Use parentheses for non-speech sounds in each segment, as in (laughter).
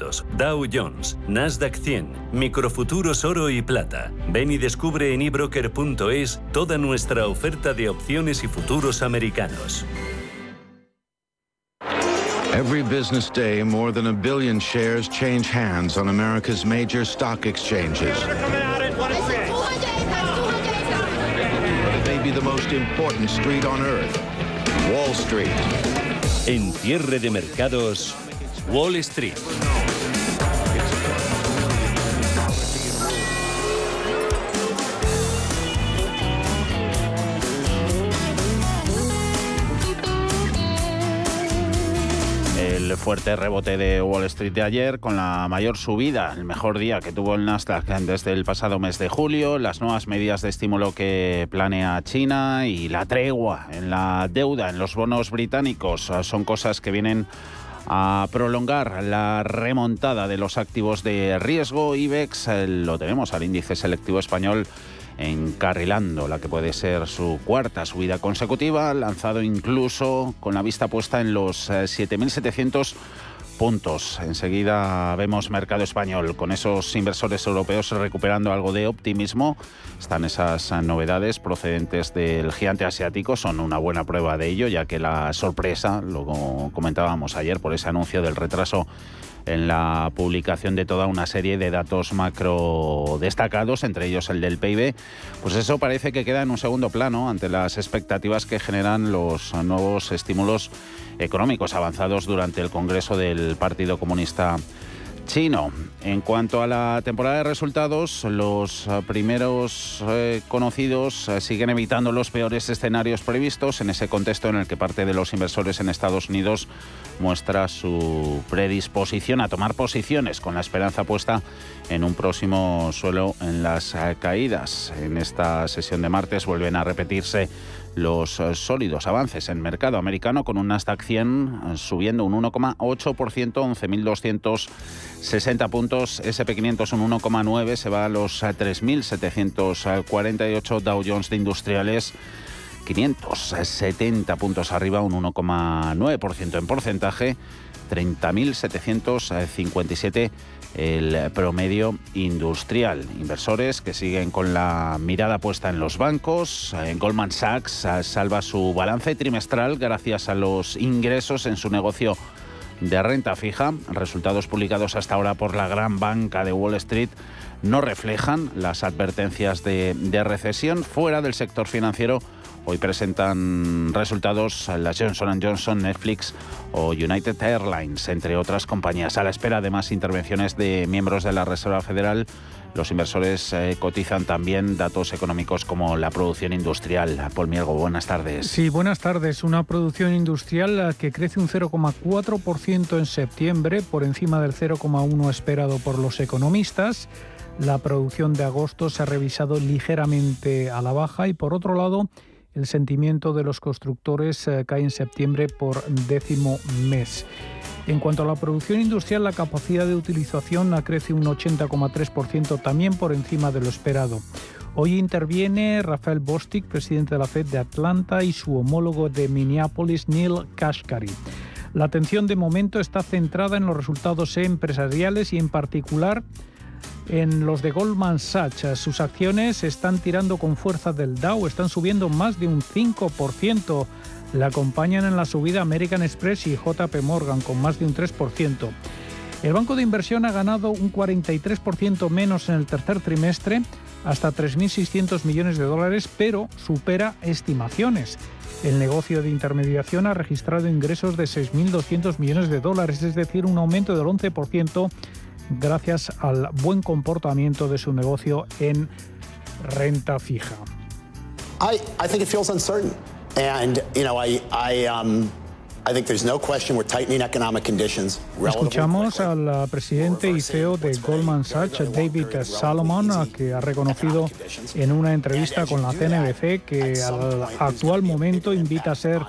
500, Dow Jones, Nasdaq 100, Microfuturos Oro y Plata. Ven y descubre en ebroker.es toda nuestra oferta de opciones y futuros americanos. Every business day, more than a billion shares change hands on America's major stock exchanges. It may be the most important street on earth, Wall Street. En cierre de mercados, Wall Street. Fuerte rebote de Wall Street de ayer con la mayor subida, el mejor día que tuvo el Nasdaq desde el pasado mes de julio, las nuevas medidas de estímulo que planea China y la tregua en la deuda en los bonos británicos son cosas que vienen a prolongar la remontada de los activos de riesgo. IBEX eh, lo tenemos al índice selectivo español encarrilando la que puede ser su cuarta subida consecutiva, lanzado incluso con la vista puesta en los 7.700 puntos. Enseguida vemos mercado español con esos inversores europeos recuperando algo de optimismo. Están esas novedades procedentes del gigante asiático, son una buena prueba de ello, ya que la sorpresa, lo comentábamos ayer por ese anuncio del retraso en la publicación de toda una serie de datos macro destacados, entre ellos el del PIB, pues eso parece que queda en un segundo plano ante las expectativas que generan los nuevos estímulos económicos avanzados durante el Congreso del Partido Comunista chino. En cuanto a la temporada de resultados, los primeros eh, conocidos eh, siguen evitando los peores escenarios previstos en ese contexto en el que parte de los inversores en Estados Unidos muestra su predisposición a tomar posiciones con la esperanza puesta en un próximo suelo en las eh, caídas. En esta sesión de martes vuelven a repetirse los eh, sólidos avances en mercado americano con un Nasdaq 100 eh, subiendo un 1,8%, 11.260 puntos, SP500 un 1,9, se va a los 3.748 Dow Jones de industriales 570 puntos arriba, un 1,9% en porcentaje, 30.757 el promedio industrial. Inversores que siguen con la mirada puesta en los bancos. En Goldman Sachs salva su balance trimestral gracias a los ingresos en su negocio de renta fija. Resultados publicados hasta ahora por la gran banca de Wall Street no reflejan las advertencias de recesión fuera del sector financiero Hoy presentan resultados las Johnson Johnson, Netflix o United Airlines, entre otras compañías. A la espera de más intervenciones de miembros de la Reserva Federal, los inversores eh, cotizan también datos económicos como la producción industrial. Paul Mielgo, buenas tardes. Sí, buenas tardes. Una producción industrial eh, que crece un 0,4% en septiembre, por encima del 0,1% esperado por los economistas. La producción de agosto se ha revisado ligeramente a la baja y, por otro lado, el sentimiento de los constructores eh, cae en septiembre por décimo mes. En cuanto a la producción industrial, la capacidad de utilización crece un 80,3%, también por encima de lo esperado. Hoy interviene Rafael Bostic, presidente de la Fed de Atlanta, y su homólogo de Minneapolis, Neil Kashkari. La atención de momento está centrada en los resultados empresariales y en particular en los de Goldman Sachs. Sus acciones están tirando con fuerza del Dow, están subiendo más de un 5%. La acompañan en la subida American Express y JP Morgan con más de un 3%. El banco de inversión ha ganado un 43% menos en el tercer trimestre, hasta 3.600 millones de dólares, pero supera estimaciones. El negocio de intermediación ha registrado ingresos de 6.200 millones de dólares, es decir, un aumento del 11% gracias al buen comportamiento de su negocio en renta fija. I, I think it feels uncertain. And, you know, I, I, um, Escuchamos al presidente y CEO de Goldman Sachs, David Salomon, que ha reconocido en una entrevista con la CNBC que al actual momento invita a ser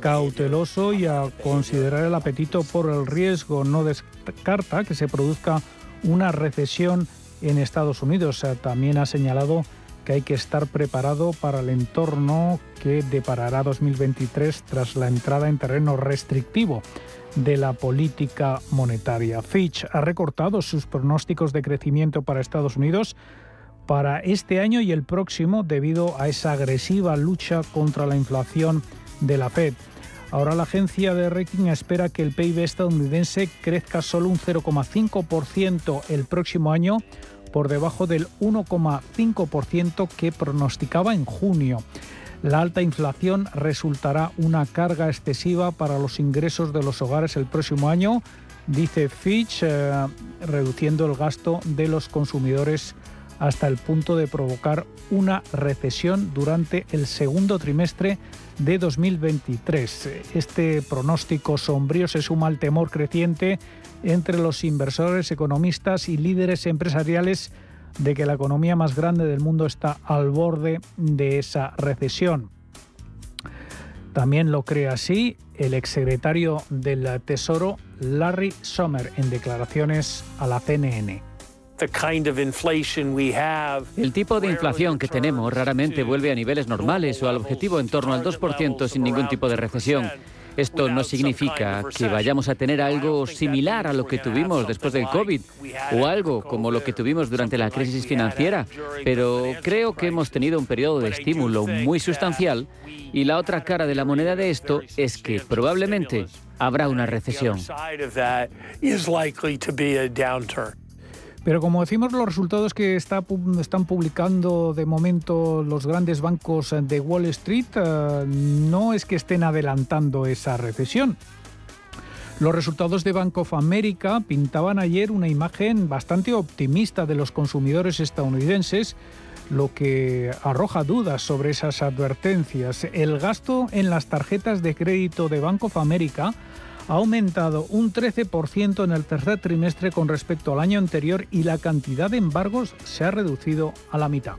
cauteloso y a considerar el apetito por el riesgo. No descarta que se produzca una recesión en Estados Unidos. También ha señalado que hay que estar preparado para el entorno que deparará 2023 tras la entrada en terreno restrictivo de la política monetaria. Fitch ha recortado sus pronósticos de crecimiento para Estados Unidos para este año y el próximo debido a esa agresiva lucha contra la inflación de la Fed. Ahora la agencia de rating espera que el PIB estadounidense crezca solo un 0,5% el próximo año, por debajo del 1,5% que pronosticaba en junio. La alta inflación resultará una carga excesiva para los ingresos de los hogares el próximo año, dice Fitch, eh, reduciendo el gasto de los consumidores hasta el punto de provocar una recesión durante el segundo trimestre de 2023. Este pronóstico sombrío se suma al temor creciente entre los inversores, economistas y líderes empresariales de que la economía más grande del mundo está al borde de esa recesión. También lo cree así el exsecretario del Tesoro Larry Sommer en declaraciones a la CNN. El tipo de inflación que tenemos raramente vuelve a niveles normales o al objetivo en torno al 2% sin ningún tipo de recesión. Esto no significa que vayamos a tener algo similar a lo que tuvimos después del COVID o algo como lo que tuvimos durante la crisis financiera, pero creo que hemos tenido un periodo de estímulo muy sustancial y la otra cara de la moneda de esto es que probablemente habrá una recesión. Pero como decimos, los resultados que están publicando de momento los grandes bancos de Wall Street eh, no es que estén adelantando esa recesión. Los resultados de Bank of America pintaban ayer una imagen bastante optimista de los consumidores estadounidenses, lo que arroja dudas sobre esas advertencias. El gasto en las tarjetas de crédito de Bank of America ha aumentado un 13% en el tercer trimestre con respecto al año anterior y la cantidad de embargos se ha reducido a la mitad.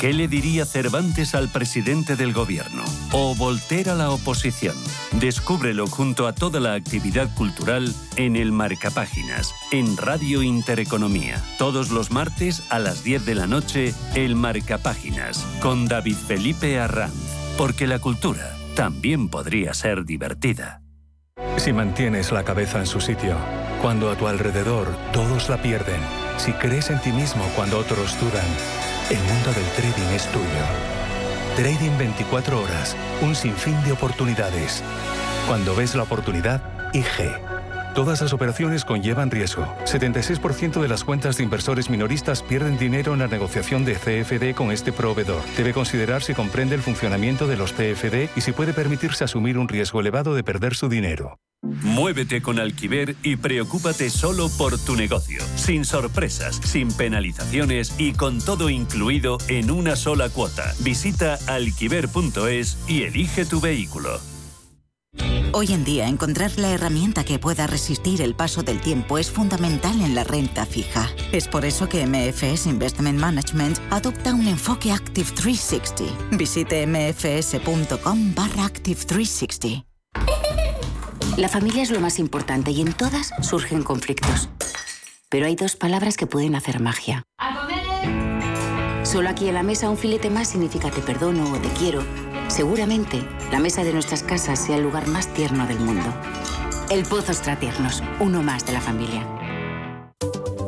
¿Qué le diría Cervantes al presidente del gobierno? ¿O Voltaire a la oposición? Descúbrelo junto a toda la actividad cultural en el Marcapáginas, en Radio Intereconomía. Todos los martes a las 10 de la noche, el Marcapáginas, con David Felipe Arranz. Porque la cultura también podría ser divertida. Si mantienes la cabeza en su sitio, cuando a tu alrededor todos la pierden, si crees en ti mismo cuando otros dudan, el mundo del trading es tuyo. Trading 24 horas, un sinfín de oportunidades. Cuando ves la oportunidad, IG. Todas las operaciones conllevan riesgo. 76% de las cuentas de inversores minoristas pierden dinero en la negociación de CFD con este proveedor. Debe considerar si comprende el funcionamiento de los CFD y si puede permitirse asumir un riesgo elevado de perder su dinero. Muévete con Alquiver y preocúpate solo por tu negocio, sin sorpresas, sin penalizaciones y con todo incluido en una sola cuota. Visita alquiver.es y elige tu vehículo. Hoy en día encontrar la herramienta que pueda resistir el paso del tiempo es fundamental en la renta fija. Es por eso que MFS Investment Management adopta un enfoque Active 360. Visite mfs.com barra Active 360. La familia es lo más importante y en todas surgen conflictos. Pero hay dos palabras que pueden hacer magia. Solo aquí en la mesa un filete más significa te perdono o te quiero. Seguramente la mesa de nuestras casas sea el lugar más tierno del mundo. El Pozo Tiernos, uno más de la familia.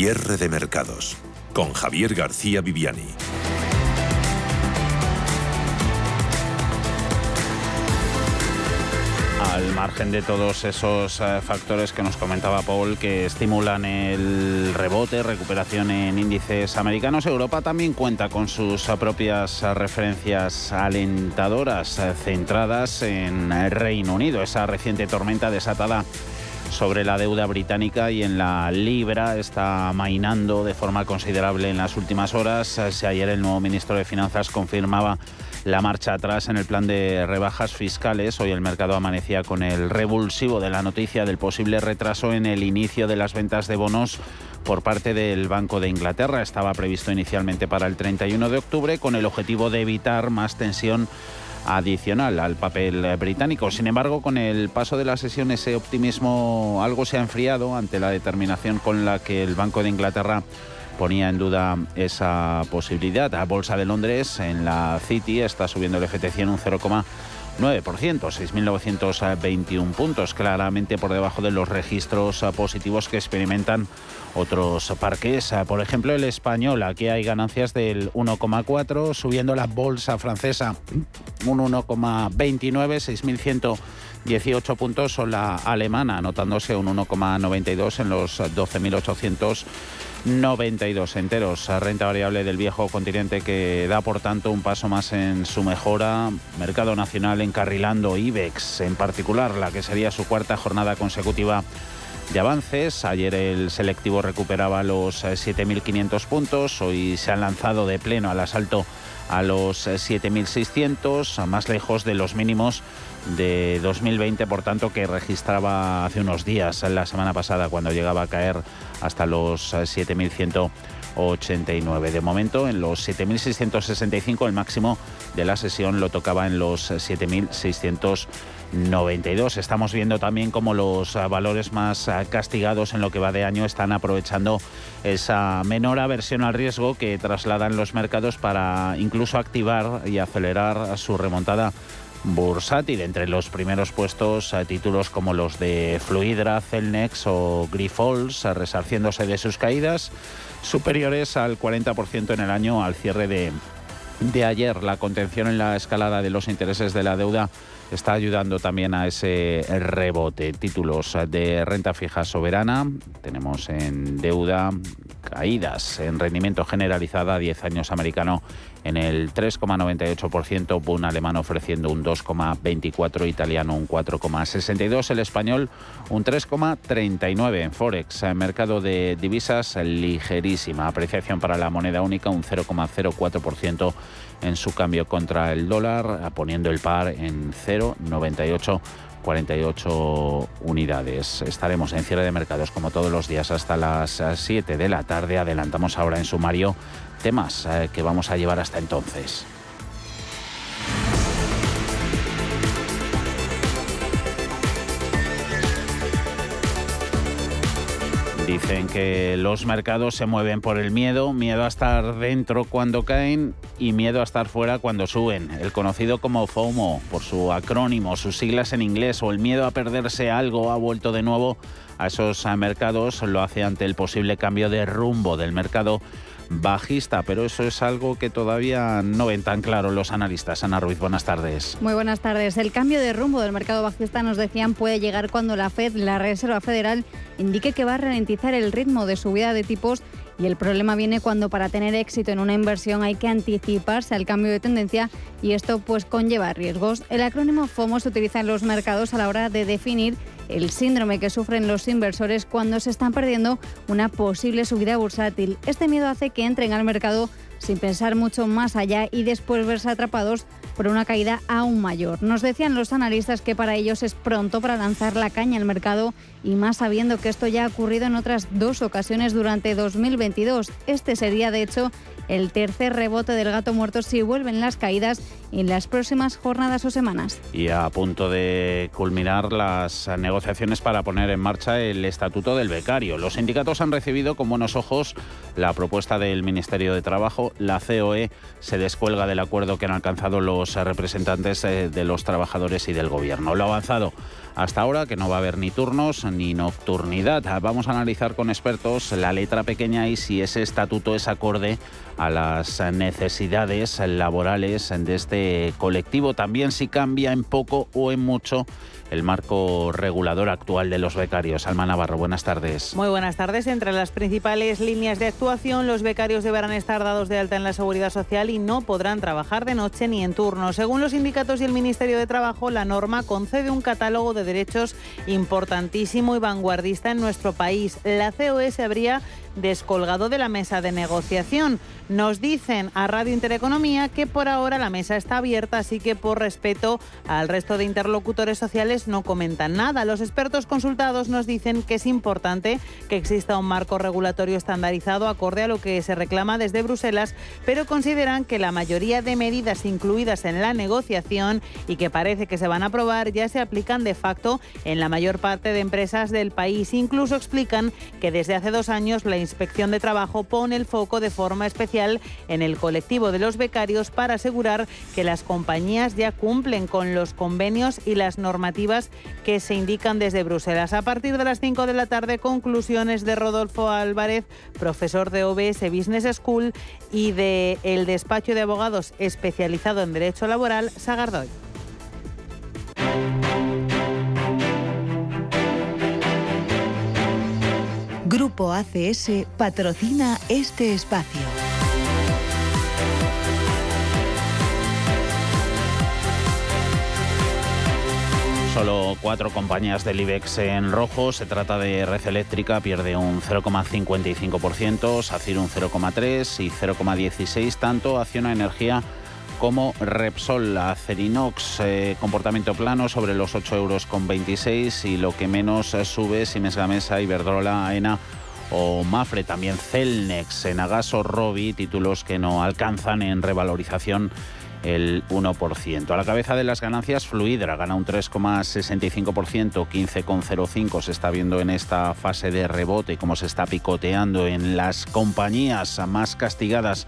Cierre de mercados con Javier García Viviani. Al margen de todos esos eh, factores que nos comentaba Paul que estimulan el rebote, recuperación en índices americanos, Europa también cuenta con sus propias referencias alentadoras eh, centradas en el Reino Unido. Esa reciente tormenta desatada sobre la deuda británica y en la libra está mainando de forma considerable en las últimas horas. Si ayer el nuevo ministro de Finanzas confirmaba la marcha atrás en el plan de rebajas fiscales. Hoy el mercado amanecía con el revulsivo de la noticia del posible retraso en el inicio de las ventas de bonos por parte del Banco de Inglaterra. Estaba previsto inicialmente para el 31 de octubre con el objetivo de evitar más tensión adicional al papel británico. Sin embargo, con el paso de la sesión ese optimismo algo se ha enfriado ante la determinación con la que el Banco de Inglaterra ponía en duda esa posibilidad. La Bolsa de Londres en la City está subiendo el FT100 un 0,9%, 6.921 puntos, claramente por debajo de los registros positivos que experimentan otros parques. Por ejemplo, el español, aquí hay ganancias del 1,4, subiendo la bolsa francesa un 1,29, 6.118 puntos, o la alemana anotándose un 1,92 en los 12.892 enteros. Renta variable del viejo continente que da por tanto un paso más en su mejora. Mercado nacional encarrilando IBEX en particular, la que sería su cuarta jornada consecutiva de avances. Ayer el selectivo recuperaba los 7.500 eh, puntos, hoy se han lanzado de pleno al asalto a los 7.600, eh, más lejos de los mínimos de 2020, por tanto, que registraba hace unos días, la semana pasada, cuando llegaba a caer hasta los 7.189. Eh, de momento, en los 7.665, el máximo de la sesión lo tocaba en los 7.600. 92. Estamos viendo también cómo los valores más castigados en lo que va de año están aprovechando esa menor aversión al riesgo que trasladan los mercados para incluso activar y acelerar su remontada bursátil. Entre los primeros puestos a títulos como los de Fluidra, Celnex o Grifols, resarciéndose de sus caídas superiores al 40% en el año al cierre de, de ayer. La contención en la escalada de los intereses de la deuda está ayudando también a ese rebote. Títulos de renta fija soberana, tenemos en deuda caídas en rendimiento generalizada 10 años americano en el 3,98%, un alemán ofreciendo un 2,24%, italiano un 4,62%, el español un 3,39% en Forex, en mercado de divisas ligerísima, apreciación para la moneda única un 0,04% en su cambio contra el dólar, poniendo el par en 0,98. 48 unidades. Estaremos en cierre de mercados como todos los días hasta las 7 de la tarde. Adelantamos ahora en sumario temas eh, que vamos a llevar hasta entonces. Dicen que los mercados se mueven por el miedo, miedo a estar dentro cuando caen y miedo a estar fuera cuando suben. El conocido como FOMO, por su acrónimo, sus siglas en inglés, o el miedo a perderse algo ha vuelto de nuevo a esos mercados, lo hace ante el posible cambio de rumbo del mercado bajista, pero eso es algo que todavía no ven tan claro los analistas. Ana Ruiz, buenas tardes. Muy buenas tardes. El cambio de rumbo del mercado bajista, nos decían, puede llegar cuando la Fed, la Reserva Federal, indique que va a ralentizar el ritmo de subida de tipos y el problema viene cuando para tener éxito en una inversión hay que anticiparse al cambio de tendencia y esto pues conlleva riesgos. El acrónimo FOMO se utiliza en los mercados a la hora de definir el síndrome que sufren los inversores cuando se están perdiendo una posible subida bursátil. Este miedo hace que entren al mercado sin pensar mucho más allá y después verse atrapados por una caída aún mayor. Nos decían los analistas que para ellos es pronto para lanzar la caña al mercado y más sabiendo que esto ya ha ocurrido en otras dos ocasiones durante 2022. Este sería, de hecho, el tercer rebote del gato muerto si vuelven las caídas en las próximas jornadas o semanas. Y a punto de culminar las negociaciones para poner en marcha el estatuto del becario. Los sindicatos han recibido con buenos ojos la propuesta del Ministerio de Trabajo. La COE se descuelga del acuerdo que han alcanzado los representantes eh, de los trabajadores y del Gobierno. Lo avanzado hasta ahora, que no va a haber ni turnos ni nocturnidad. Vamos a analizar con expertos la letra pequeña y si ese estatuto es acorde a las necesidades laborales de este colectivo. También si cambia en poco o en mucho el marco regulador actual de los becarios. Alma Navarro, buenas tardes. Muy buenas tardes. Entre las principales líneas de actuación, los becarios deberán estar dados de alta en la seguridad social y no podrán trabajar de noche ni en turno. Según los sindicatos y el Ministerio de Trabajo, la norma concede un catálogo de derechos importantísimo y vanguardista en nuestro país. La COE se habría descolgado de la mesa de negociación. Nos dicen a Radio Intereconomía que por ahora la mesa está abierta, así que por respeto al resto de interlocutores sociales no comentan nada. Los expertos consultados nos dicen que es importante que exista un marco regulatorio estandarizado acorde a lo que se reclama desde Bruselas, pero consideran que la mayoría de medidas incluidas en la negociación y que parece que se van a aprobar ya se aplican de facto en la mayor parte de empresas del país. Incluso explican que desde hace dos años la Inspección de Trabajo pone el foco de forma especial en el colectivo de los becarios para asegurar que las compañías ya cumplen con los convenios y las normativas que se indican desde Bruselas. A partir de las 5 de la tarde, conclusiones de Rodolfo Álvarez, profesor de OBS Business School y de despacho de abogados especializado en Derecho Laboral, Sagardoy. Grupo ACS patrocina este espacio. Solo cuatro compañías del IBEX en rojo. Se trata de Red Eléctrica, pierde un 0,55%, SACIR un 0,3% y 0,16%, tanto Acciona Energía como Repsol, Acerinox, eh, comportamiento plano sobre los 8 euros con 26 y lo que menos sube Siemens Gamesa, Iberdrola, AENA o Mafre, también Celnex, Enagaso, Robi, títulos que no alcanzan en revalorización el 1%. A la cabeza de las ganancias, Fluidra gana un 3,65%, 15,05% se está viendo en esta fase de rebote, como se está picoteando en las compañías más castigadas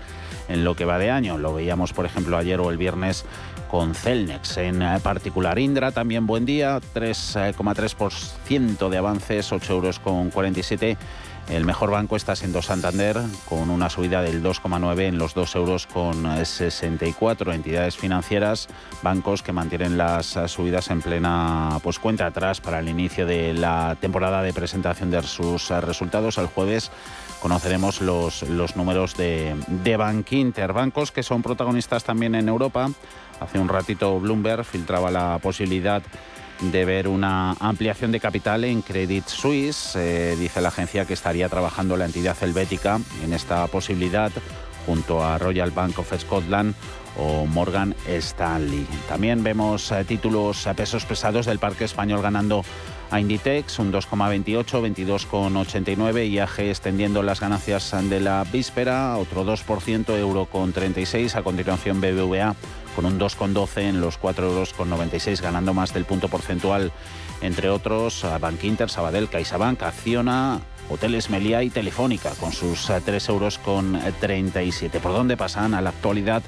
en lo que va de año. Lo veíamos, por ejemplo, ayer o el viernes con Celnex. En particular, Indra también buen día, 3,3% de avances, 8 euros con 47 el mejor banco está siendo Santander, con una subida del 2,9 en los 2 euros con 64 entidades financieras, bancos que mantienen las subidas en plena pues, cuenta atrás para el inicio de la temporada de presentación de sus resultados. El jueves conoceremos los, los números de, de Bankinter, bancos que son protagonistas también en Europa. Hace un ratito Bloomberg filtraba la posibilidad ver una ampliación de capital en Credit Suisse. Eh, dice la agencia que estaría trabajando la entidad helvética en esta posibilidad junto a Royal Bank of Scotland o Morgan Stanley. También vemos eh, títulos a pesos pesados del parque español ganando a Inditex un 2,28, 22,89 y AG extendiendo las ganancias de la víspera, otro 2%, euro con 36, a continuación BBVA con un 2,12 en los 4,96 euros ganando más del punto porcentual, entre otros a Bankinter, Sabadell, CaixaBank, Acciona, Hoteles Meliá y Telefónica, con sus 3,37 euros ¿Por dónde pasan a la actualidad?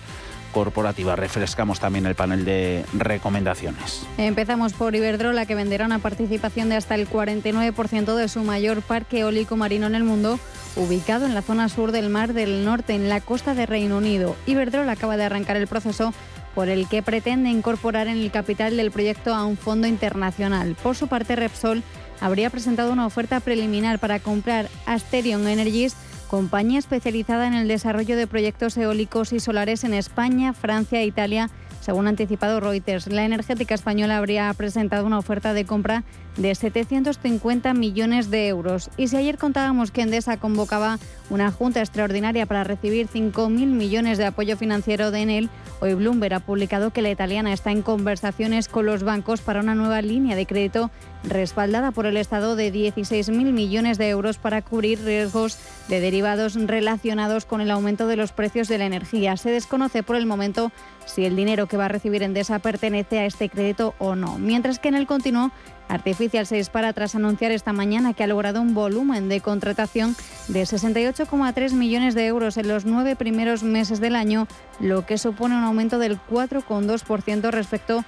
corporativa. Refrescamos también el panel de recomendaciones. Empezamos por Iberdrola, que venderá una participación de hasta el 49% de su mayor parque eólico marino en el mundo, ubicado en la zona sur del Mar del Norte, en la costa de Reino Unido. Iberdrola acaba de arrancar el proceso por el que pretende incorporar en el capital del proyecto a un fondo internacional. Por su parte, Repsol habría presentado una oferta preliminar para comprar Asterion Energies compañía especializada en el desarrollo de proyectos eólicos y solares en España, Francia e Italia según ha anticipado Reuters, la energética española habría presentado una oferta de compra de 750 millones de euros. Y si ayer contábamos que Endesa convocaba una junta extraordinaria para recibir 5.000 millones de apoyo financiero de Enel, hoy Bloomberg ha publicado que la italiana está en conversaciones con los bancos para una nueva línea de crédito respaldada por el Estado de 16.000 millones de euros para cubrir riesgos de derivados relacionados con el aumento de los precios de la energía. Se desconoce por el momento si el dinero que va a recibir Endesa pertenece a este crédito o no. Mientras que en el continuo, Artificial se dispara tras anunciar esta mañana que ha logrado un volumen de contratación de 68,3 millones de euros en los nueve primeros meses del año, lo que supone un aumento del 4,2% respecto a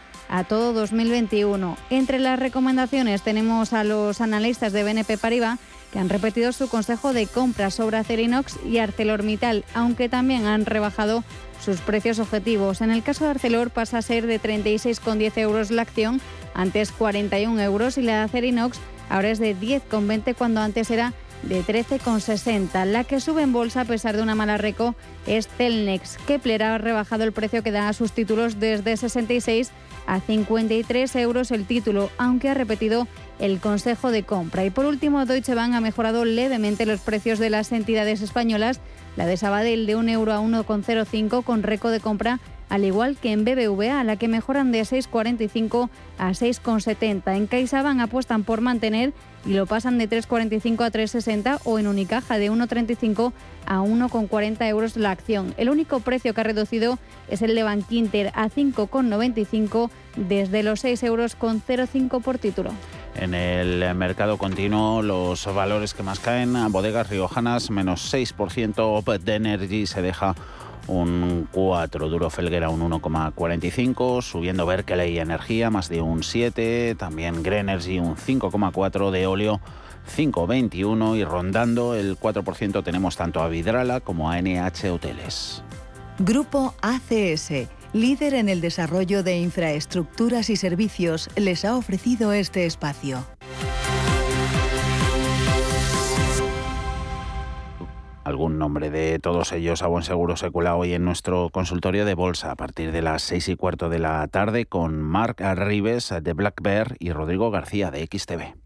todo 2021. Entre las recomendaciones tenemos a los analistas de BNP Paribas que han repetido su consejo de compra sobre Acerinox y ArcelorMittal, aunque también han rebajado sus precios objetivos. En el caso de Arcelor pasa a ser de 36,10 euros la acción, antes 41 euros, y la de Acerinox ahora es de 10,20 cuando antes era de 13,60. La que sube en bolsa a pesar de una mala reco es Telnex. Kepler ha rebajado el precio que da a sus títulos desde 66 a 53 euros el título, aunque ha repetido el consejo de compra. Y por último, Deutsche Bank ha mejorado levemente los precios de las entidades españolas, la de Sabadell de 1 euro a 1,05 con récord de compra al igual que en BBVA, a la que mejoran de 6,45 a 6,70. En CaixaBank apuestan por mantener y lo pasan de 3,45 a 3,60 o en Unicaja de 1,35 a 1,40 euros la acción. El único precio que ha reducido es el de Bankinter a 5,95 desde los 6 euros con 0,5 por título. En el mercado continuo, los valores que más caen, bodegas riojanas menos 6%, Opet de Energy se deja un 4, Duro Felguera un 1,45, subiendo Berkeley Energía más de un 7, también Grenergy un 5,4 de óleo 5,21 y rondando el 4% tenemos tanto a Vidrala como a NH Hoteles. Grupo ACS, líder en el desarrollo de infraestructuras y servicios, les ha ofrecido este espacio. Algún nombre de todos ellos a buen seguro secula hoy en nuestro consultorio de bolsa a partir de las seis y cuarto de la tarde con Marc Arribes de Black Bear y Rodrigo García de XTV.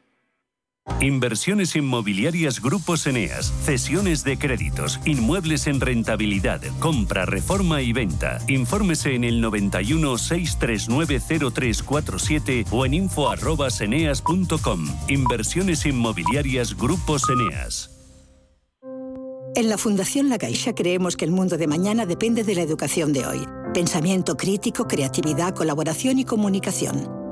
Inversiones inmobiliarias Grupos Eneas, cesiones de créditos, inmuebles en rentabilidad, compra, reforma y venta. Infórmese en el 91 639 0347 o en info@eneas.com. Inversiones inmobiliarias Grupos Eneas. En la Fundación La Caixa creemos que el mundo de mañana depende de la educación de hoy. Pensamiento crítico, creatividad, colaboración y comunicación.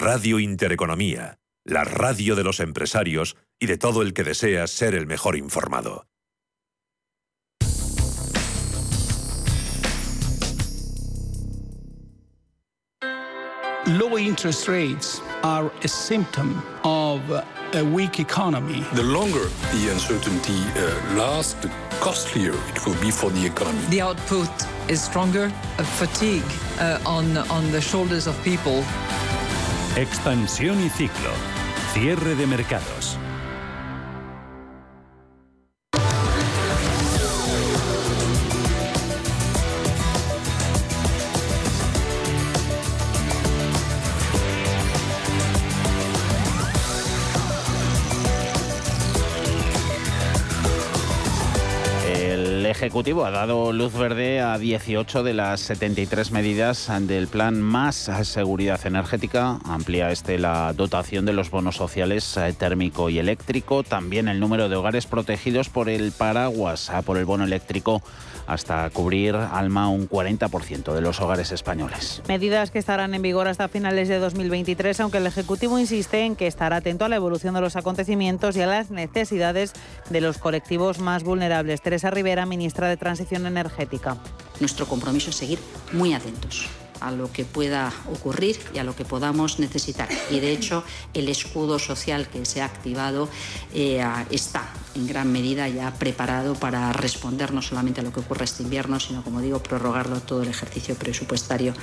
Radio Intereconomía, la radio de los empresarios y de todo el que desea ser el mejor informado. Low interest rates are a symptom of a weak economy. The longer the uncertainty uh, lasts, the costlier it will be for the economy. The output is stronger, a fatigue uh, on, on the shoulders of people. Expansión y ciclo. Cierre de mercados. Ejecutivo ha dado luz verde a 18 de las 73 medidas del plan Más Seguridad Energética. Amplía este la dotación de los bonos sociales eh, térmico y eléctrico. También el número de hogares protegidos por el paraguas, ah, por el bono eléctrico hasta cubrir, Alma, un 40% de los hogares españoles. Medidas que estarán en vigor hasta finales de 2023, aunque el Ejecutivo insiste en que estará atento a la evolución de los acontecimientos y a las necesidades de los colectivos más vulnerables. Teresa Rivera, ministra de Transición Energética. Nuestro compromiso es seguir muy atentos a lo que pueda ocurrir y a lo que podamos necesitar. Y de hecho, el escudo social que se ha activado eh, está en gran medida ya preparado para responder no solamente a lo que ocurre este invierno, sino, como digo, prorrogarlo todo el ejercicio presupuestario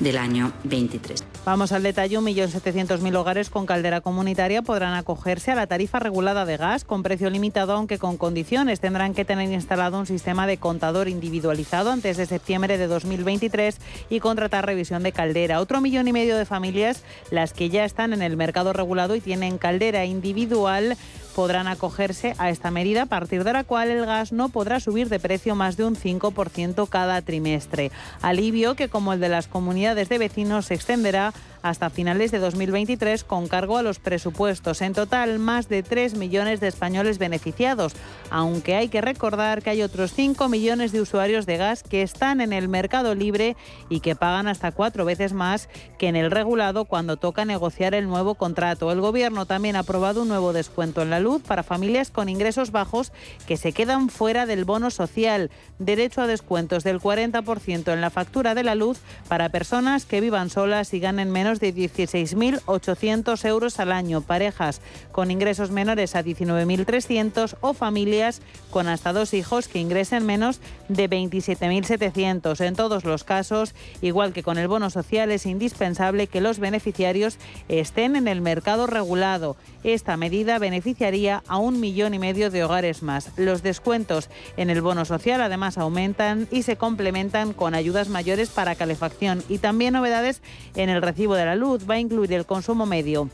del año 23. Vamos al detalle. 1.700.000 hogares con caldera comunitaria podrán acogerse a la tarifa regulada de gas con precio limitado, aunque con condiciones. Tendrán que tener instalado un sistema de contador individualizado antes de septiembre de 2023 y contratar revisión de caldera. Otro millón y medio de familias, las que ya están en el mercado regulado y tienen caldera individual, podrán acogerse a esta medida, a partir de la cual el gas no podrá subir de precio más de un 5% cada trimestre. Alivio que, como el de las comunidades de vecinos, se extenderá hasta finales de 2023 con cargo a los presupuestos. En total, más de 3 millones de españoles beneficiados, aunque hay que recordar que hay otros 5 millones de usuarios de gas que están en el mercado libre y que pagan hasta cuatro veces más que en el regulado cuando toca negociar el nuevo contrato. El Gobierno también ha aprobado un nuevo descuento en la luz para familias con ingresos bajos que se quedan fuera del bono social. Derecho a descuentos del 40% en la factura de la luz para personas que vivan solas y ganen menos de 16.800 euros al año, parejas con ingresos menores a 19.300 o familias con hasta dos hijos que ingresen menos de 27.700. En todos los casos, igual que con el bono social, es indispensable que los beneficiarios estén en el mercado regulado. Esta medida beneficiaría a un millón y medio de hogares más. Los descuentos en el bono social además aumentan y se complementan con ayudas mayores para calefacción y también novedades en el recibo la luz. Va a incluir el consumo medio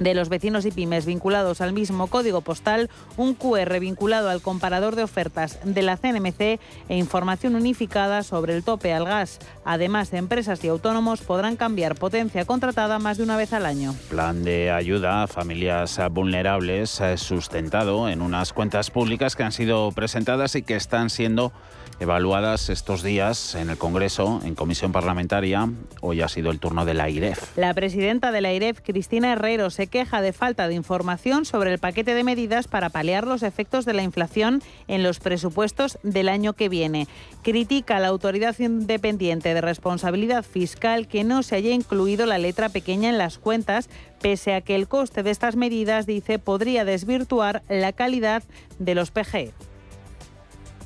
de los vecinos y pymes vinculados al mismo código postal, un QR vinculado al comparador de ofertas de la CNMC e información unificada sobre el tope al gas. Además, empresas y autónomos podrán cambiar potencia contratada más de una vez al año. Plan de ayuda a familias vulnerables eh, sustentado en unas cuentas públicas que han sido presentadas y que están siendo evaluadas estos días en el Congreso, en comisión parlamentaria. Hoy ha sido el turno de la IREF. La presidenta de la IREF, Cristina Herrero, se queja de falta de información sobre el paquete de medidas para paliar los efectos de la inflación en los presupuestos del año que viene. Critica a la Autoridad Independiente de Responsabilidad Fiscal que no se haya incluido la letra pequeña en las cuentas, pese a que el coste de estas medidas, dice, podría desvirtuar la calidad de los PGE.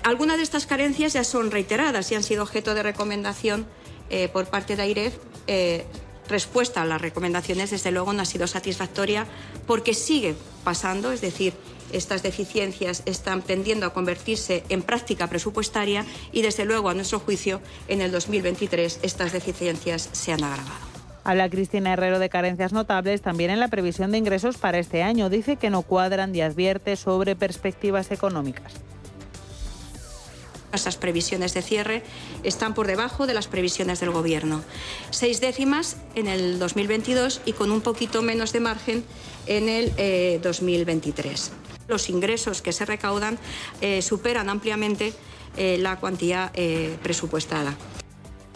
Algunas de estas carencias ya son reiteradas y han sido objeto de recomendación eh, por parte de AIREF. Eh, respuesta a las recomendaciones, desde luego, no ha sido satisfactoria porque sigue pasando, es decir, estas deficiencias están tendiendo a convertirse en práctica presupuestaria y, desde luego, a nuestro juicio, en el 2023 estas deficiencias se han agravado. Habla Cristina Herrero de carencias notables también en la previsión de ingresos para este año. Dice que no cuadran y advierte sobre perspectivas económicas. Nuestras previsiones de cierre están por debajo de las previsiones del Gobierno. Seis décimas en el 2022 y con un poquito menos de margen en el 2023. Eh, Los ingresos que se recaudan eh, superan ampliamente eh, la cuantía presupuestada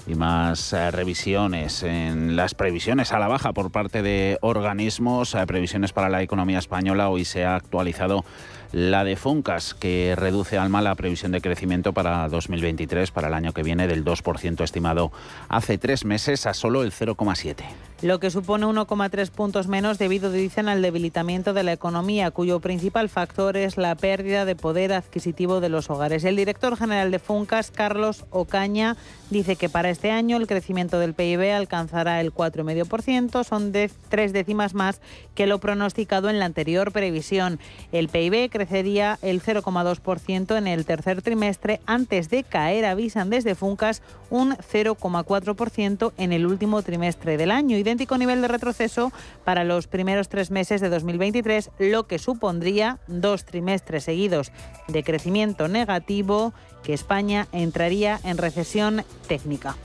y más revisiones en las previsiones a la baja por parte de organismos, previsiones para la economía española. Hoy se ha actualizado la de Funcas, que reduce al mal la previsión de crecimiento para 2023, para el año que viene, del 2% estimado hace tres meses a solo el 0,7% lo que supone 1,3 puntos menos debido, dicen, al debilitamiento de la economía, cuyo principal factor es la pérdida de poder adquisitivo de los hogares. El director general de Funcas, Carlos Ocaña, dice que para este año el crecimiento del PIB alcanzará el 4,5%, son de tres décimas más que lo pronosticado en la anterior previsión. El PIB crecería el 0,2% en el tercer trimestre antes de caer, avisan desde Funcas, un 0,4% en el último trimestre del año idéntico nivel de retroceso para los primeros tres meses de 2023, lo que supondría dos trimestres seguidos de crecimiento negativo que España entraría en recesión técnica.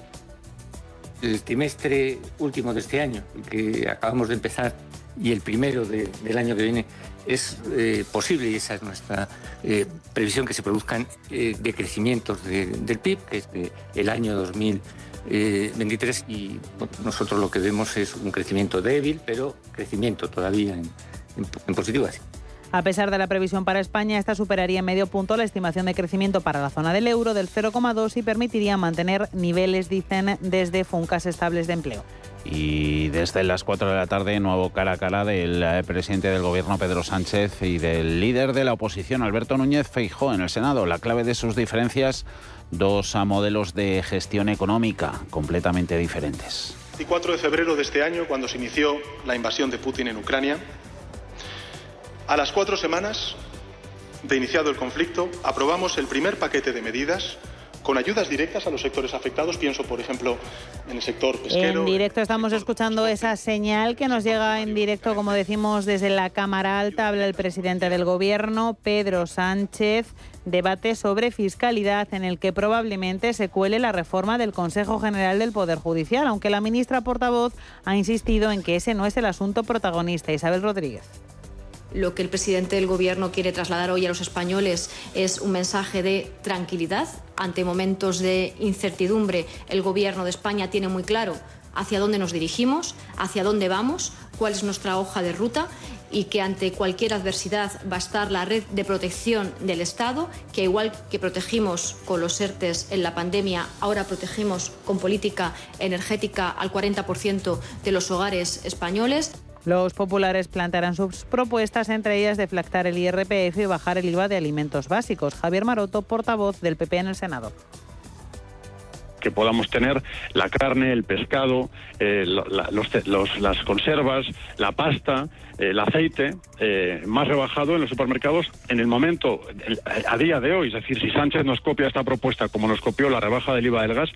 El trimestre último de este año, que acabamos de empezar, y el primero del año que viene, es eh, posible, y esa es nuestra eh, previsión, que se produzcan eh, decrecimientos del PIB, que es del año 2000. 23 y nosotros lo que vemos es un crecimiento débil, pero crecimiento todavía en, en, positivo. A pesar de la previsión para España, esta superaría en medio punto la estimación de crecimiento para la zona del euro del 0,2 y permitiría mantener niveles, dicen, desde funcas estables de empleo. Y desde las 4 de la tarde, nuevo cara a cara del eh, presidente del gobierno Pedro Sánchez y del líder de la oposición Alberto Núñez Feijó en el Senado. La clave de sus diferencias dos modelos de gestión económica completamente diferentes. El 4 de febrero de este año, cuando se inició la invasión de Putin en Ucrania, a las cuatro semanas de iniciado el conflicto, aprobamos el primer paquete de medidas con ayudas directas a los sectores afectados. Pienso, por ejemplo, en el sector pesquero. En directo estamos escuchando esa señal que nos llega en directo, como decimos, desde la Cámara Alta. Habla el presidente del Gobierno, Pedro Sánchez. Debate sobre fiscalidad en el que probablemente se cuele la reforma del Consejo General del Poder Judicial, aunque la ministra portavoz ha insistido en que ese no es el asunto protagonista. Isabel Rodríguez. Lo que el presidente del Gobierno quiere trasladar hoy a los españoles es un mensaje de tranquilidad. Ante momentos de incertidumbre, el Gobierno de España tiene muy claro hacia dónde nos dirigimos, hacia dónde vamos, cuál es nuestra hoja de ruta y que ante cualquier adversidad va a estar la red de protección del Estado, que igual que protegimos con los ERTES en la pandemia, ahora protegimos con política energética al 40% de los hogares españoles. Los populares plantearán sus propuestas, entre ellas deflactar el IRPF y bajar el IVA de alimentos básicos. Javier Maroto, portavoz del PP en el Senado que podamos tener la carne, el pescado, eh, las conservas, la pasta, eh, el aceite eh, más rebajado en los supermercados en el momento, a día de hoy. Es decir, si Sánchez nos copia esta propuesta como nos copió la rebaja del IVA del gas,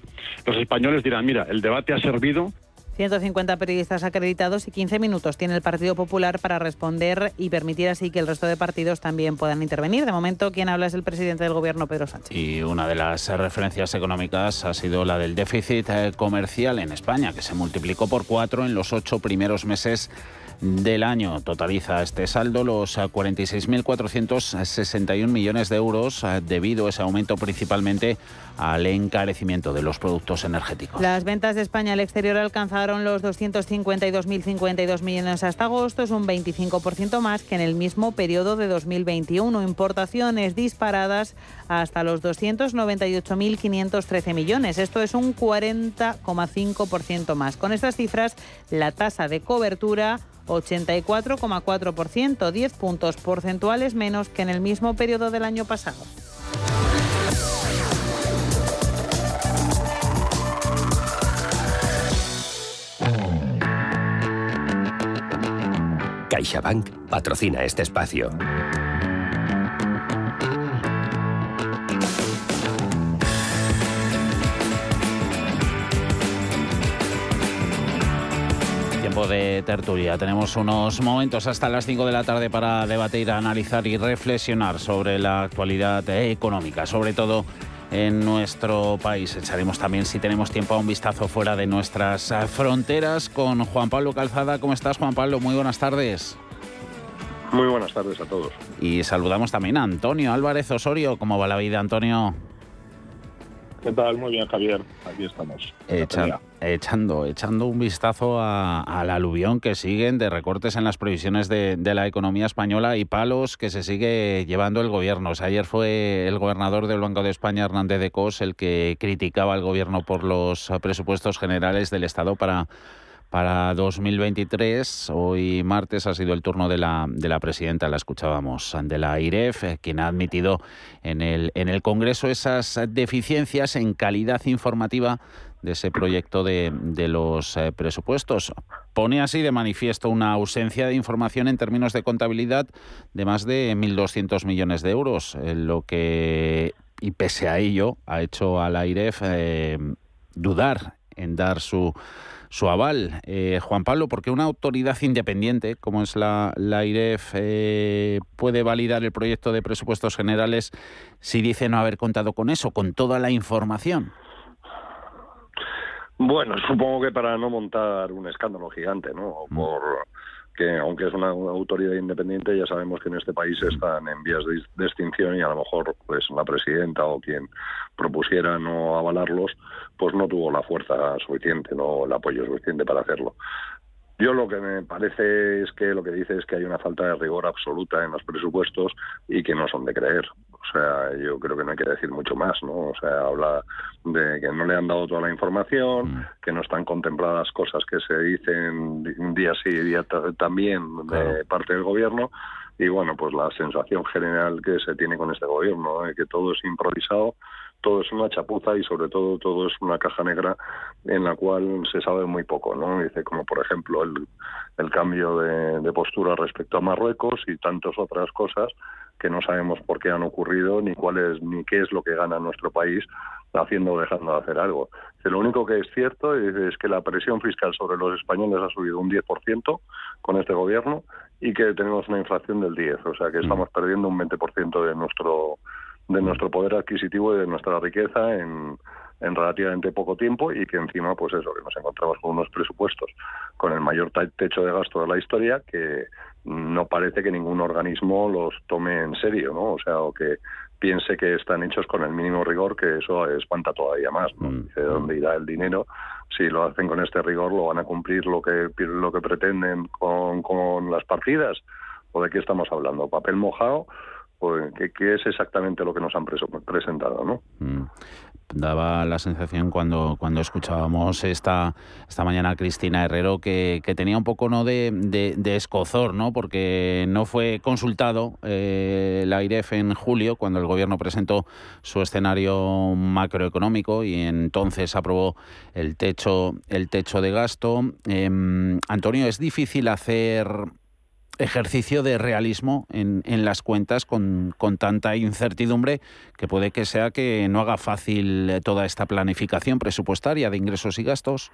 los españoles dirán, mira, el debate ha servido 150 periodistas acreditados y 15 minutos tiene el Partido Popular para responder y permitir así que el resto de partidos también puedan intervenir. De momento, quien habla es el presidente del Gobierno, Pedro Sánchez. Y una de las referencias económicas ha sido la del déficit eh, comercial en España, que se multiplicó por cuatro en los ocho primeros meses del año. Totaliza este saldo los 46.461 eh, millones de euros eh, debido a ese aumento principalmente al encarecimiento de los productos energéticos. Las ventas de España al exterior alcanzaron los 252.052 millones hasta agosto, es un 25% más que en el mismo periodo de 2021. Importaciones disparadas hasta los 298.513 millones. Esto es un 40,5% más. Con estas cifras, la tasa de cobertura 84,4%, 10 puntos porcentuales menos que en el mismo periodo del año pasado. CaixaBank patrocina este espacio. tiempo de tertulia. Tenemos unos momentos hasta las 5 de la tarde para debatir, analizar y reflexionar sobre la actualidad económica, sobre todo en nuestro país. Echaremos también, si tenemos tiempo, a un vistazo fuera de nuestras fronteras con Juan Pablo Calzada. ¿Cómo estás, Juan Pablo? Muy buenas tardes. Muy buenas tardes a todos. Y saludamos también a Antonio Álvarez Osorio. ¿Cómo va la vida, Antonio? ¿Qué tal? Muy bien, Javier. Aquí estamos. Echando, echando un vistazo a, al aluvión que siguen de recortes en las previsiones de, la economía española y palos que se sigue llevando el gobierno. ayer fue el gobernador del Banco de España, Hernández de Cos, el que criticaba al gobierno por los presupuestos generales del Estado para para 2023. Hoy martes ha sido el turno de la, de la presidenta, la escuchábamos, de la IREF, eh, quien ha admitido en el, en el Congreso esas deficiencias en calidad informativa de ese proyecto de, de los eh, presupuestos. Pone así de manifiesto una ausencia de información en términos de contabilidad de más de 1.200 millones de euros, eh, lo que, y pese a ello, ha hecho a la IREF dudar en dar su su aval. Eh, Juan Pablo, ¿por qué una autoridad independiente como es la, la eh, puede validar el proyecto de presupuestos generales si dice no haber contado con eso, con toda la información? Bueno, (laughs) supongo que para no montar un escándalo gigante, ¿no? Mm. Por que aunque es una, autoridad independiente, ya sabemos que en este país están en vías de, extinción y a lo mejor pues la presidenta o quien propusiera no avalarlos, pues no tuvo la fuerza suficiente, no el apoyo suficiente para hacerlo. Yo lo que me parece es que lo que dice es que hay una falta de rigor absoluta en los presupuestos y que no son de creer. O sea, yo creo que no hay que decir mucho más, ¿no? O sea, habla de que no le han dado toda la información, mm. que no están contempladas cosas que se dicen día sí y día también de parte del gobierno. Y bueno, pues la sensación general que se tiene con este gobierno, de que todo es improvisado, todo es una chapuza y sobre todo todo es una caja negra en la cual se sabe muy poco, ¿no? Dice como por ejemplo el, el cambio de, de postura respecto a Marruecos y tantas otras cosas que no sabemos por qué han ocurrido ni cuál es ni qué es lo que gana nuestro país haciendo o dejando de hacer algo. Lo único que es cierto es, que la presión fiscal sobre los españoles ha subido un 10% con este gobierno y que tenemos una inflación del 10, o sea que estamos perdiendo un 20% de nuestro de nuestro poder adquisitivo y de nuestra riqueza en, en relativamente poco tiempo y que encima, pues eso, que nos encontramos con unos presupuestos con el mayor techo de gasto de la historia que no parece que ningún organismo los tome en serio, ¿no? O sea, o que piense que están hechos con el mínimo rigor, que eso espanta todavía más, ¿no? Mm. ¿De dónde irá el dinero? Si lo hacen con este rigor, ¿lo van a cumplir lo que, lo que pretenden con, con las partidas? ¿O de qué estamos hablando? ¿Papel mojado? Pues, ¿qué, es exactamente lo que nos han presentado, ¿no? Mm daba la sensación cuando, cuando escuchábamos esta, esta mañana a Cristina Herrero que, tenía un poco ¿no? de, de, escozor, ¿no? porque no fue consultado eh, la IREF en julio cuando el gobierno presentó su escenario macroeconómico y entonces aprobó el techo, el techo de gasto. Em, Antonio, es difícil hacer ejercicio de realismo en, en las cuentas con, con, tanta incertidumbre que puede que sea que no haga fácil eh, toda esta planificación presupuestaria de ingresos y gastos?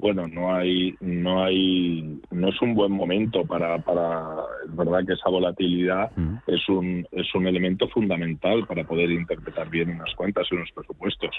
Bueno, no hay, no hay, no es un buen momento para, para, es verdad que esa volatilidad es un, es un elemento fundamental para poder interpretar bien unas cuentas y unos presupuestos.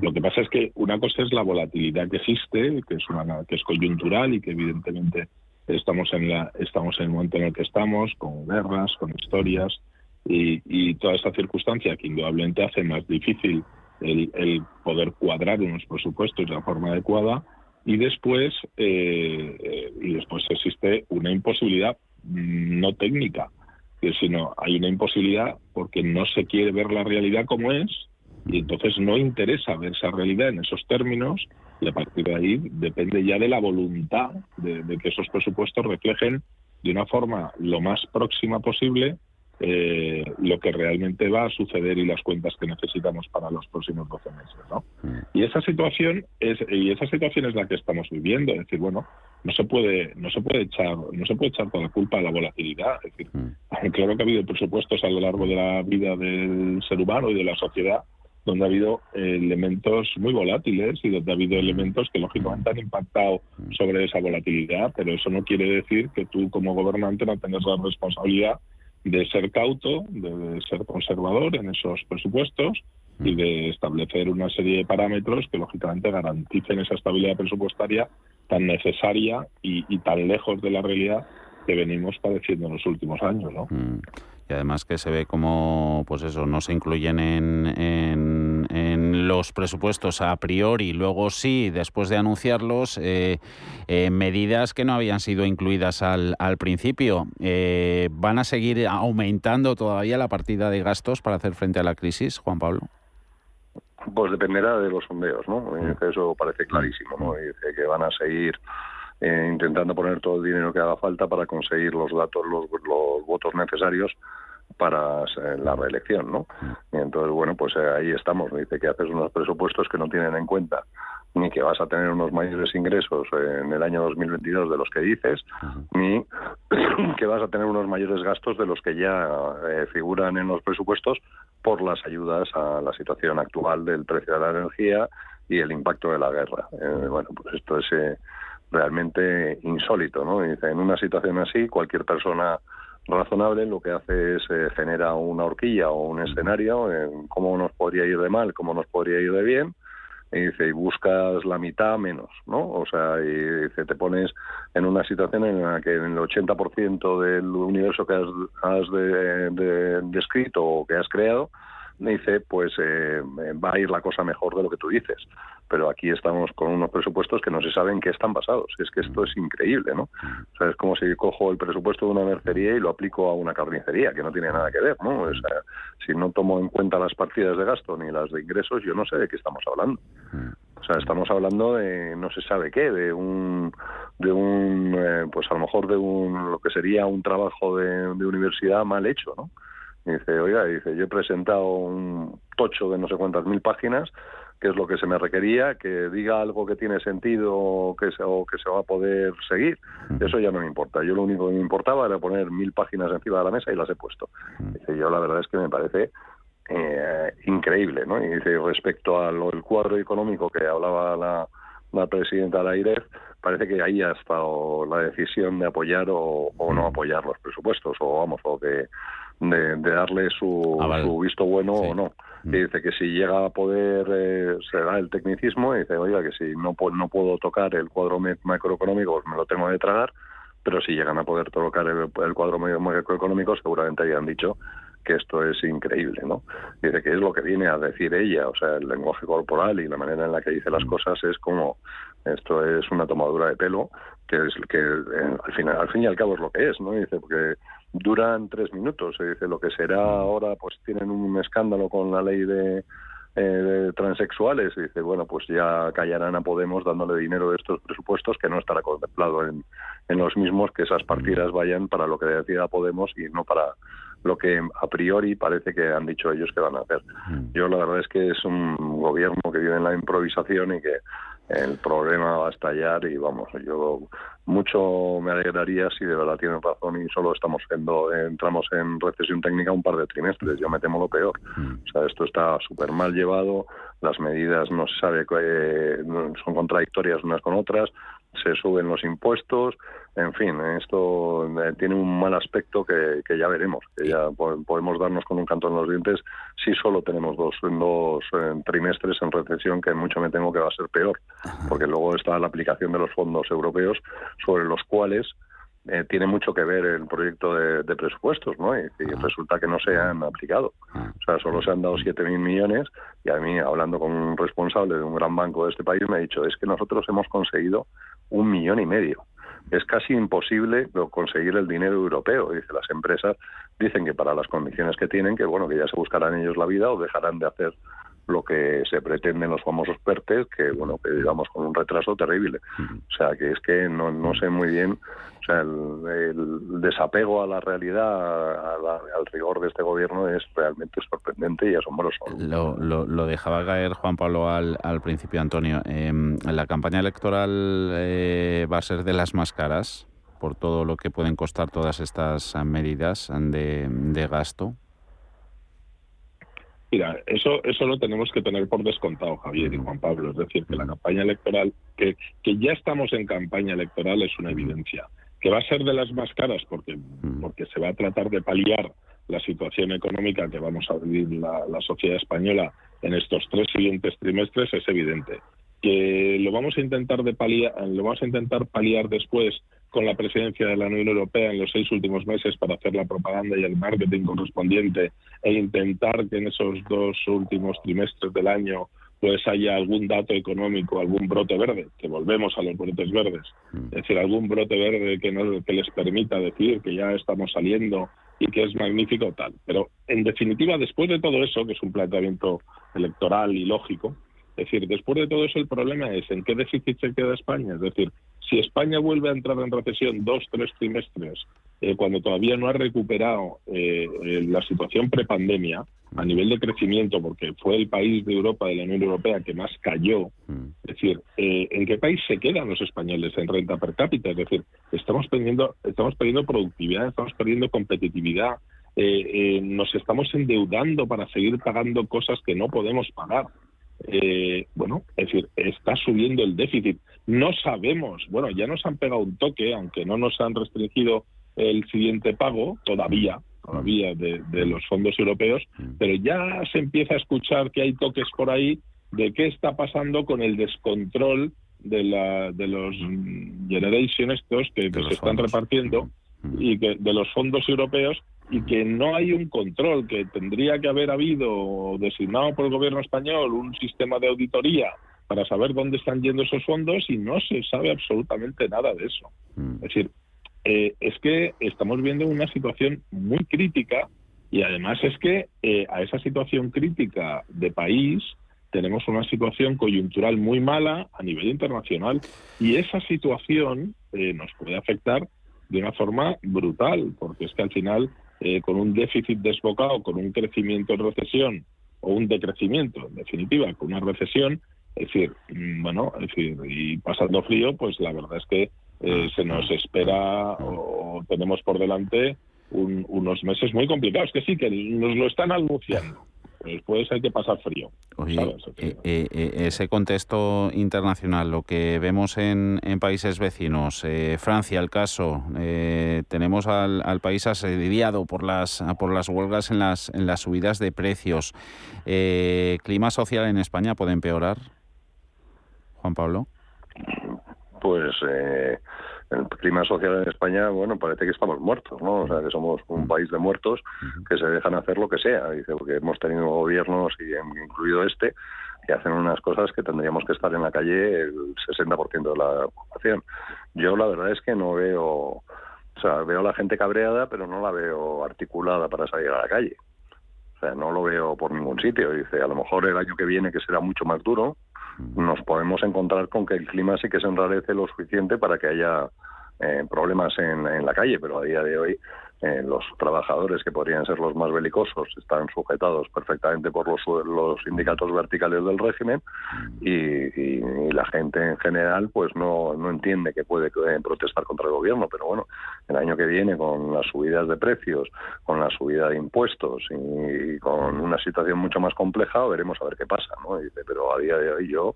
Lo que pasa es que una cosa es la volatilidad que existe, que es una, que es coyuntural y que evidentemente estamos en la estamos en el momento en el que estamos con guerras con historias y, toda esa circunstancia que indudablemente hace más difícil el, poder cuadrar unos presupuestos de la forma adecuada y después eh, y después existe una imposibilidad mm, no técnica sino hay una imposibilidad porque no se quiere ver la realidad como es y entonces no interesa ver esa realidad en esos términos y a partir de ahí depende ya de la voluntad de, que esos presupuestos reflejen de una forma lo más próxima posible eh, lo que realmente va a suceder y las cuentas que necesitamos para los próximos 12 meses, ¿no? Mm. Y esa situación es y esa situación es la que estamos viviendo, es decir, bueno, no se puede no se puede echar no se puede echar toda la culpa a la volatilidad, es decir, mm. (laughs) claro que ha habido presupuestos a lo largo de la vida del ser humano y de la sociedad donde ha habido elementos muy volátiles y donde ha habido elementos que lógicamente han impactado sobre esa volatilidad, pero eso no quiere decir que tú como gobernante no tengas la responsabilidad de ser cauto, de ser conservador en esos presupuestos y de establecer una serie de parámetros que lógicamente garanticen esa estabilidad presupuestaria tan necesaria y, tan lejos de la realidad que venimos padeciendo en los últimos años, ¿no? Mm. Y además que se ve como, pues eso, no se incluyen en, en, los presupuestos a priori, luego sí, después de anunciarlos, eh, eh, medidas que no habían sido incluidas al, al principio. Eh, ¿Van a seguir aumentando todavía la partida de gastos para hacer frente a la crisis, Juan Pablo? Pues dependerá de los sondeos, ¿no? Eso parece clarísimo, ¿no? Dice que van a seguir eh, intentando poner todo el dinero que haga falta para conseguir los datos, los, los votos necesarios para la reelección, ¿no? Y entonces, bueno, pues eh, ahí estamos. Dice que haces unos presupuestos que no tienen en cuenta ni que vas a tener unos mayores ingresos en el año 2022 de los que dices, ni (clears throat) que vas a tener unos mayores gastos de los que ya eh, figuran en los presupuestos por las ayudas a la situación actual del precio de la energía y el impacto de la guerra. Eh, bueno, pues esto es eh, realmente insólito, ¿no? En una situación así, cualquier persona razonable lo que hace es genera una horquilla o un escenario en cómo nos podría ir de mal, cómo nos podría ir de bien, y dice, y buscas la mitad menos, ¿no? O sea, y dice, te pones en una situación en la que en el 80% del universo que has, has de, descrito o que has creado, dice, pues eh, va a ir la cosa mejor de lo que tú dices. Pero aquí estamos con unos presupuestos que no se saben qué están basados. Es que esto es increíble, ¿no? O sea, es como si cojo el presupuesto de una mercería y lo aplico a una carnicería, que no tiene nada que ver, ¿no? O sea, si no tomo en cuenta las partidas de gasto ni las de ingresos, yo no sé de qué estamos hablando. O sea, estamos hablando de no se sabe qué, de un, de un, eh, pues a lo mejor de un, lo que sería un trabajo de universidad mal hecho, ¿no? Y dice, oiga, dice, yo he presentado un tocho de no sé cuántas mil páginas, que es lo que se me requería, que diga algo que tiene sentido o que se, o que se va a poder seguir. Eso ya no me importa. Yo lo único que me importaba era poner mil páginas encima de la mesa y las he puesto. Dice, yo la verdad es que me parece eh, increíble, ¿no? Y dice, respecto al cuadro económico que hablaba la, la presidenta de la IREF, parece que ahí ha estado la decisión de apoyar o, o no apoyar los presupuestos, o vamos, o de de, darle su, Ah, su visto bueno o no. Mm. Y dice que si llega a poder, eh, se da el tecnicismo, y dice, oiga, que si no, no puedo tocar el cuadro macroeconómico, pues me lo tengo de tragar, pero si llegan a poder tocar el, el cuadro medio- macroeconómico, seguramente habían dicho que esto es increíble, ¿no? Dice que es lo que viene a decir ella, o sea, el lenguaje corporal y la manera en la que dice las cosas es como esto es una tomadura de pelo que es que eh, al final al fin y al cabo es lo que es, ¿no? Dice porque duran tres minutos, se dice lo que será ahora, pues tienen un escándalo con la ley de eh, de transexuales y dice, bueno, pues ya callarán a Podemos dándole dinero de estos presupuestos que no estará contemplado en, en los mismos, que esas partidas vayan para lo que decida Podemos y no para lo que a priori parece que han dicho ellos que van a hacer. Yo la verdad es que es un gobierno que vive en la improvisación y que el problema va a estallar y vamos, yo mucho me alegraría si de verdad tienen razón y solo estamos siendo, entramos en recesión técnica un par de trimestres, yo me temo lo peor. O sea, esto está súper mal llevado, las medidas no se sabe, eh, son contradictorias unas con otras, se suben los impuestos, en fin, esto eh, tiene un mal aspecto que, que ya veremos, que ya po- podemos darnos con un canto en los dientes si solo tenemos dos, dos eh, trimestres en recesión, que mucho me temo que va a ser peor, porque luego está la aplicación de los fondos europeos sobre los cuales eh, tiene mucho que ver el proyecto de, de presupuestos, ¿no? Y, y resulta que no se han aplicado. O sea, solo se han dado 7.000 millones y a mí, hablando con un responsable de un gran banco de este país, me ha dicho, es que nosotros hemos conseguido un millón y medio. Es casi imposible conseguir el dinero europeo. Dice, las empresas dicen que para las condiciones que tienen, que bueno, que ya se buscarán ellos la vida o dejarán de hacer lo que se pretende en los famosos PERTES, que bueno, que digamos con un retraso terrible. O sea, que es que no, no sé muy bien, o sea, el, el desapego a la realidad, a la- al rigor de este gobierno es realmente sorprendente y asombroso. Lo, lo- lo dejaba caer Juan Pablo al, al principio, Antonio. Eh, la campaña electoral eh, va a ser de las más caras por todo lo que pueden costar todas estas medidas de, de gasto. Mira, eso, eso lo tenemos que tener por descontado, Javier y Juan Pablo. Es decir, que la campaña electoral, que, que ya estamos en campaña electoral es una evidencia. Que va a ser de las más caras porque, porque se va a tratar de paliar la situación económica que vamos a vivir la, la sociedad española en estos tres siguientes trimestres es evidente. Que lo vamos a intentar de paliar, lo vamos a intentar paliar después con la presidencia de la Unión Europea en los seis últimos meses para hacer la propaganda y el marketing correspondiente e intentar que en esos dos últimos trimestres del año pues haya algún dato económico, algún brote verde, que volvemos a los brotes verdes, es decir, algún brote verde que, no, que les permita decir que ya estamos saliendo y que es magnífico tal. Pero en definitiva, después de todo eso, que es un planteamiento electoral y lógico, es decir, después de todo eso el problema es en qué déficit se queda España. Es decir, si España vuelve a entrar en recesión dos, tres trimestres, eh, cuando todavía no ha recuperado eh, eh, la situación prepandemia a nivel de crecimiento, porque fue el país de Europa, de la Unión Europea, que más cayó, es decir, ¿en qué país se quedan los españoles en renta per cápita? Es decir, estamos perdiendo, estamos perdiendo productividad, estamos perdiendo competitividad, nos estamos endeudando para seguir pagando cosas que no podemos pagar. Eh, bueno, es decir, está subiendo el déficit. No sabemos, bueno, ya nos han pegado un toque, aunque no nos han restringido el siguiente pago todavía, todavía de, los fondos europeos, pero ya se empieza a escuchar que hay toques por ahí de qué está pasando con el descontrol de, la, de los generation estos que, se están repartiendo y que de los fondos europeos y que no hay un control, que tendría que haber habido designado por el gobierno español un sistema de auditoría para saber dónde están yendo esos fondos y no se sabe absolutamente nada de eso. Es decir, eh, es que estamos viendo una situación muy crítica y además es que eh, a esa situación crítica de país tenemos una situación coyuntural muy mala a nivel internacional y esa situación eh, nos puede afectar de una forma brutal, porque es que al final eh, con un déficit desbocado, con un crecimiento en recesión o un decrecimiento, en definitiva, con una recesión, es decir, mm, bueno, es decir, y pasando frío, pues la verdad es que eh, se nos espera o, tenemos por delante unos meses muy complicados, que sí, que nos lo están anunciando después hay que pasar frío. Eh, eh, eh, ese contexto internacional, lo que vemos en, países vecinos, Francia, el caso, tenemos al, país asediado por las, por las huelgas en las, en las subidas de precios. ¿Clima social en España puede empeorar? Juan Pablo. Pues el clima social en España, bueno, parece que estamos muertos, ¿no? O sea, que somos un país de muertos que se dejan hacer lo que sea. Dice, porque hemos tenido gobiernos, y incluido este, que hacen unas cosas que tendríamos que estar en la calle el 60% de la población. Yo la verdad es que no veo, o sea, veo a la gente cabreada, pero no la veo articulada para salir a la calle. O sea, no lo veo por ningún sitio. Dice, a lo mejor el año que viene, que será mucho más duro, nos podemos encontrar con que el clima sí que se enrarece lo suficiente para que haya eh, problemas en, en, la calle, pero a día de hoy eh, los trabajadores que podrían ser los más belicosos están sujetados perfectamente por los, los sindicatos verticales del régimen y, la gente en general pues no, no entiende que puede eh, protestar contra el gobierno, pero bueno, el año que viene con las subidas de precios, con la subida de impuestos y, con una situación mucho más compleja, veremos a ver qué pasa, ¿no? Pero a día de hoy yo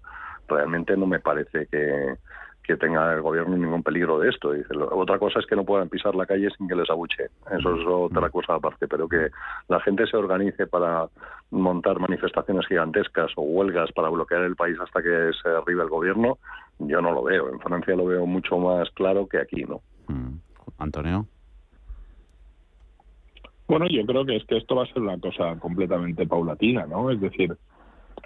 realmente no me parece que que tenga el gobierno ningún peligro de esto. Dice, otra cosa es que no puedan pisar la calle sin que les abuche. Eso es otra mm. cosa aparte. Pero que la gente se organice para montar manifestaciones gigantescas o huelgas para bloquear el país hasta que se arribe el gobierno, yo no lo veo. En Francia lo veo mucho más claro que aquí, ¿no? Mm. Antonio. Bueno, yo creo que es que esto va a ser una cosa completamente paulatina, ¿no? Es decir,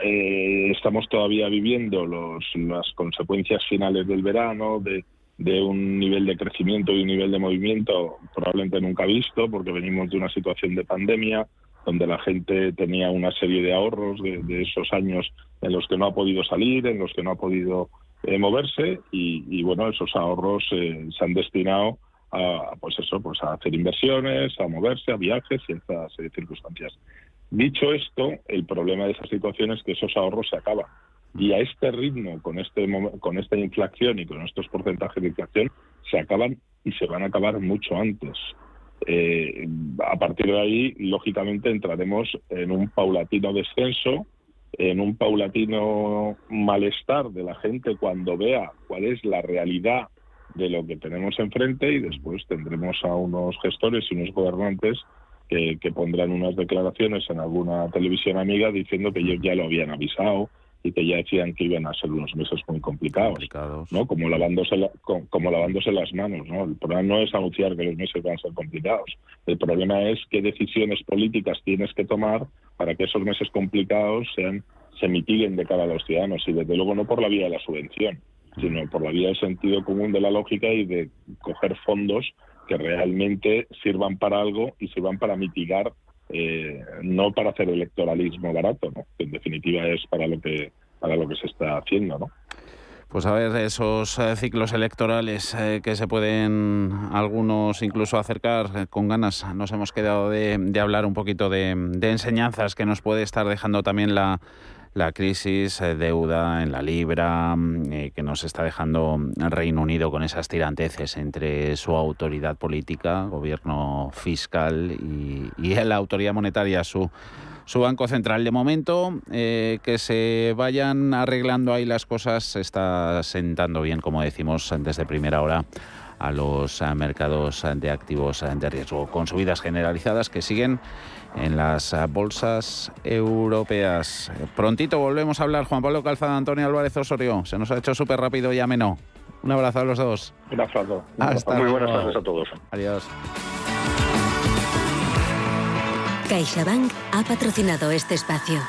eh, estamos todavía viviendo los, las consecuencias finales del verano, de, un nivel de crecimiento y un nivel de movimiento probablemente nunca visto, porque venimos de una situación de pandemia donde la gente tenía una serie de ahorros de, esos años en los que no ha podido salir, en los que no ha podido eh, moverse y, bueno, esos ahorros eh, se han destinado a, pues eso, pues a hacer inversiones, a moverse, a viajes y estas circunstancias. Dicho esto, el problema de esa situación es que esos ahorros se acaban. Y a este ritmo, con, este, con esta inflación y con estos porcentajes de inflación, se acaban y se van a acabar mucho antes. eh, a partir de ahí, lógicamente, entraremos en un paulatino descenso, en un paulatino malestar de la gente cuando vea cuál es la realidad de lo que tenemos enfrente y después tendremos a unos gestores y unos gobernantes que, que pondrán unas declaraciones en alguna televisión amiga diciendo que ellos ya lo habían avisado, y que ya decían que iban a ser unos meses muy complicados, ¿no? Como lavándose, como lavándose las manos, ¿no? El problema no es anunciar que los meses van a ser complicados. El problema es qué decisiones políticas tienes que tomar para que esos meses complicados sean se mitiguen de cara a los ciudadanos y desde luego no por la vía de la subvención, sino por la vía del sentido común de la lógica y de coger fondos que realmente sirvan para algo y sirvan para mitigar eh, no para hacer electoralismo barato, ¿no? que en definitiva es para lo que para lo que se está haciendo, ¿no? Pues a ver, esos eh, ciclos electorales eh, que se pueden algunos incluso acercar con ganas. Nos hemos quedado de, hablar un poquito de enseñanzas que nos puede estar dejando también la, la crisis, eh, deuda en la libra, mm, eh, que nos está dejando el Reino Unido con esas tiranteces entre su autoridad política, gobierno fiscal y, (laughs) la autoridad monetaria, su, su Banco Central. De momento, eh, que se vayan arreglando ahí las cosas, se está sentando bien, como decimos desde primera hora a los mercados de activos de riesgo, con subidas generalizadas que siguen en las eh, bolsas europeas. Prontito volvemos a hablar. Juan Pablo Calzada, Antonio Álvarez Osorio. Se nos ha hecho súper rápido y ameno. Un abrazo a los dos. Un abrazo. Hasta Muy buenas tardes a todos. Adiós. CaixaBank ha patrocinado este espacio.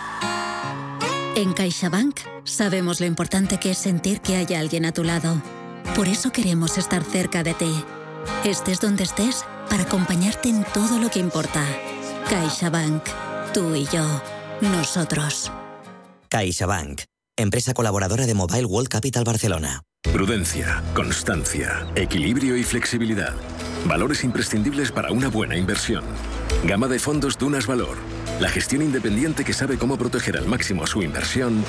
En CaixaBank sabemos lo importante que es sentir que hay alguien a tu lado. Por eso queremos estar cerca de ti. Estés donde estés para acompañarte en todo lo que importa. CaixaBank. Tú y yo. Nosotros. CaixaBank. Empresa colaboradora de Mobile World Capital Barcelona. Prudencia, constancia, equilibrio y flexibilidad. Valores imprescindibles para una buena inversión. Gama de fondos Dunas Valor. La gestión independiente que sabe cómo proteger al máximo su inversión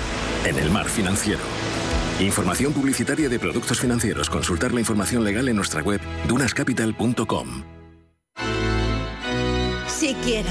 en el mar financiero. Información publicitaria de productos financieros. Consultar la información legal en nuestra web dunascapital.com. Si quiero.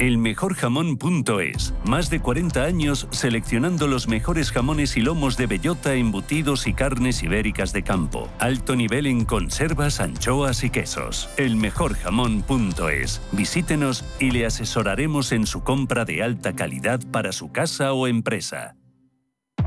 Elmejorjamón.es. Más de 40 años seleccionando los mejores jamones y lomos de bellota, embutidos y carnes ibéricas de campo. Alto nivel en conservas, anchoas y quesos. Elmejorjamón.es. Visítenos y le asesoraremos en su compra de alta calidad para su casa o empresa.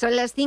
Son las 5.